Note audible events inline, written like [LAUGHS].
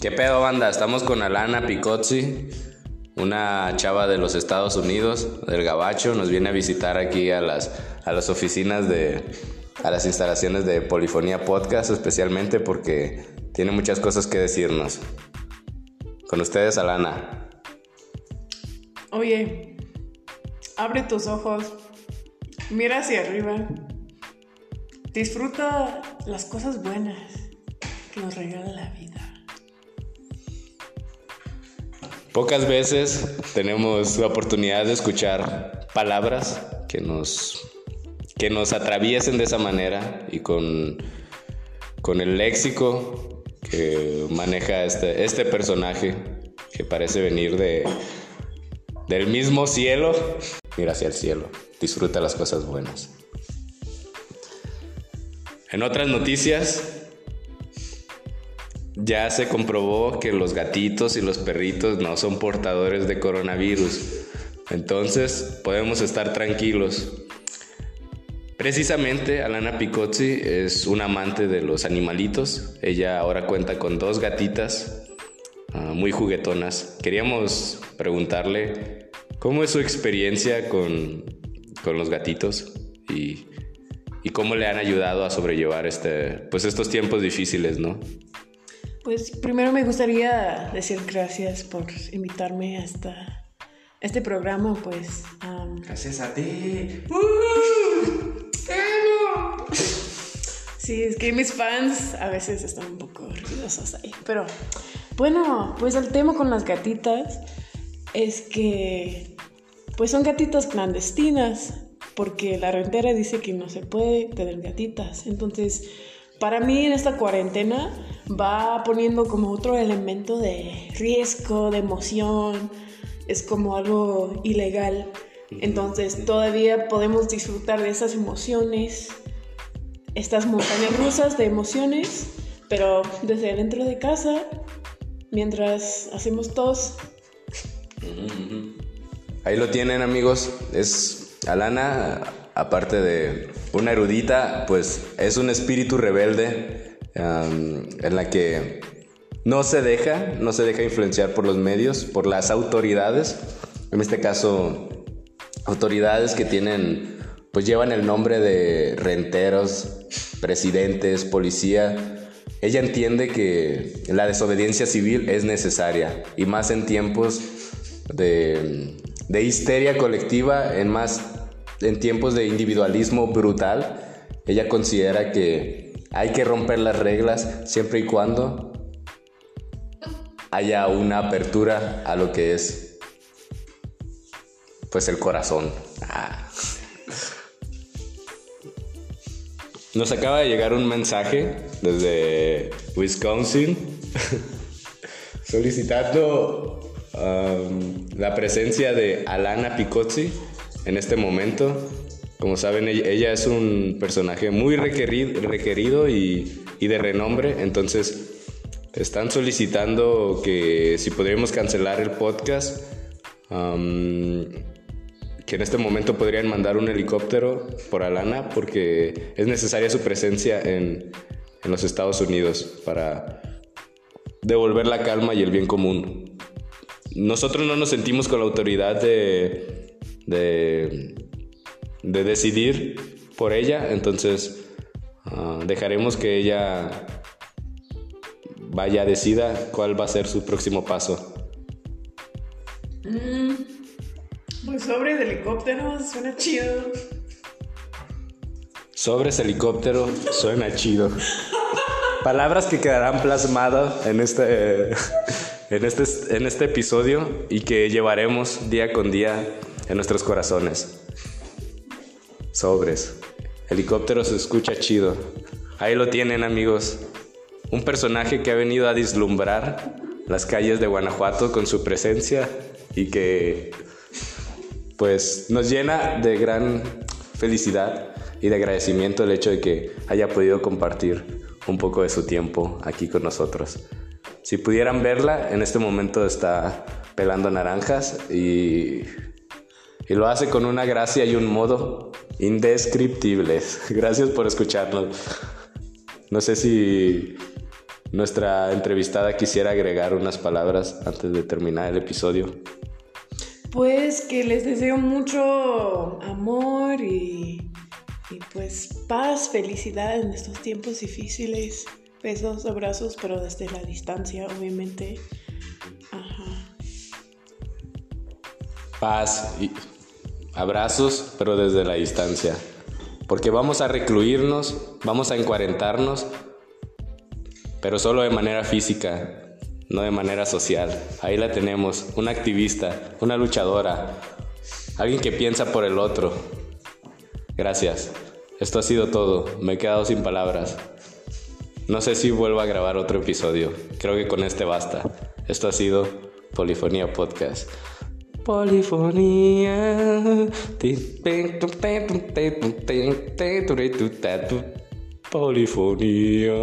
¿Qué pedo, banda? Estamos con Alana Picozzi, una chava de los Estados Unidos, del Gabacho. Nos viene a visitar aquí a las, a las oficinas de. a las instalaciones de Polifonía Podcast, especialmente porque tiene muchas cosas que decirnos. Con ustedes, Alana. Oye, abre tus ojos, mira hacia arriba, disfruta las cosas buenas que nos regala la vida. Pocas veces tenemos la oportunidad de escuchar palabras que nos, que nos atraviesen de esa manera y con, con el léxico que maneja este, este personaje que parece venir de, del mismo cielo. Mira hacia el cielo, disfruta las cosas buenas. En otras noticias, ya se comprobó que los gatitos y los perritos no son portadores de coronavirus. Entonces podemos estar tranquilos. Precisamente Alana Picozzi es una amante de los animalitos. Ella ahora cuenta con dos gatitas ah, muy juguetonas. Queríamos preguntarle cómo es su experiencia con, los gatitos y, y, cómo le han ayudado a sobrellevar este, pues estos tiempos difíciles, ¿no? Pues primero me gustaría decir gracias por invitarme a, esta, este programa, pues... gracias a ti. Sí, es que mis fans a veces están un poco ruidosos ahí. Pero bueno, pues el tema con las gatitas es que pues son gatitas clandestinas porque la rentera dice que no se puede tener gatitas. Entonces para mí en esta cuarentena va poniendo como otro elemento de riesgo, de emoción, es como algo ilegal. Entonces todavía podemos disfrutar de esas emociones, estas montañas rusas de emociones, pero desde dentro de casa, mientras hacemos tos. Ahí lo tienen amigos, es Alana, aparte de una erudita, pues es un espíritu rebelde en la que no se deja, no se deja influenciar por los medios, por las autoridades, en este caso autoridades que tienen, pues llevan el nombre de renteros, presidentes, policía. Ella entiende que la desobediencia civil es necesaria y más en tiempos de, de histeria colectiva, en más en tiempos de individualismo brutal, ella considera que hay que romper las reglas siempre y cuando haya una apertura a lo que es pues el corazón. Ah. Nos acaba de llegar un mensaje desde Wisconsin [LAUGHS] solicitando um, la presencia de Alana Picozzi en este momento. Como saben, ella es un personaje muy requerido, y, de renombre, entonces están solicitando que si podríamos cancelar el podcast, que en este momento podrían mandar un helicóptero por Alana porque es necesaria su presencia en, en los Estados Unidos para devolver la calma y el bien común. Nosotros no nos sentimos con la autoridad de de, decidir por ella, entonces ah, dejaremos que ella vaya, decida cuál va a ser su próximo paso. Mm, pues sobre de helicóptero suena chido. Sobres helicóptero suena chido. [LAUGHS] Palabras que quedarán plasmadas en este, en este, en este episodio y que llevaremos día con día en nuestros corazones. Sobres. Helicóptero se escucha chido. Ahí lo tienen amigos. Un personaje que ha venido a deslumbrar las calles de Guanajuato con su presencia y que pues nos llena de gran felicidad y de agradecimiento el hecho de que haya podido compartir un poco de su tiempo aquí con nosotros. Si pudieran verla, en este momento está pelando naranjas y y lo hace con una gracia y un modo indescriptibles. [LAUGHS] Gracias por escucharnos. No sé si nuestra entrevistada quisiera agregar unas palabras antes de terminar el episodio. Pues que les deseo mucho amor y, y pues paz, felicidad en estos tiempos difíciles. Besos, abrazos, pero desde la distancia, obviamente. Ajá. Paz y abrazos, pero desde la distancia. Porque vamos a recluirnos, vamos a encuarentarnos, pero solo de manera física, no de manera social. Ahí la tenemos, una activista, una luchadora, alguien que piensa por el otro. Gracias. Esto ha sido todo. Me he quedado sin palabras. No sé si vuelvo a grabar otro episodio. Creo que con este basta. Esto ha sido Polifonía Podcast. Polifonía. Polifonía.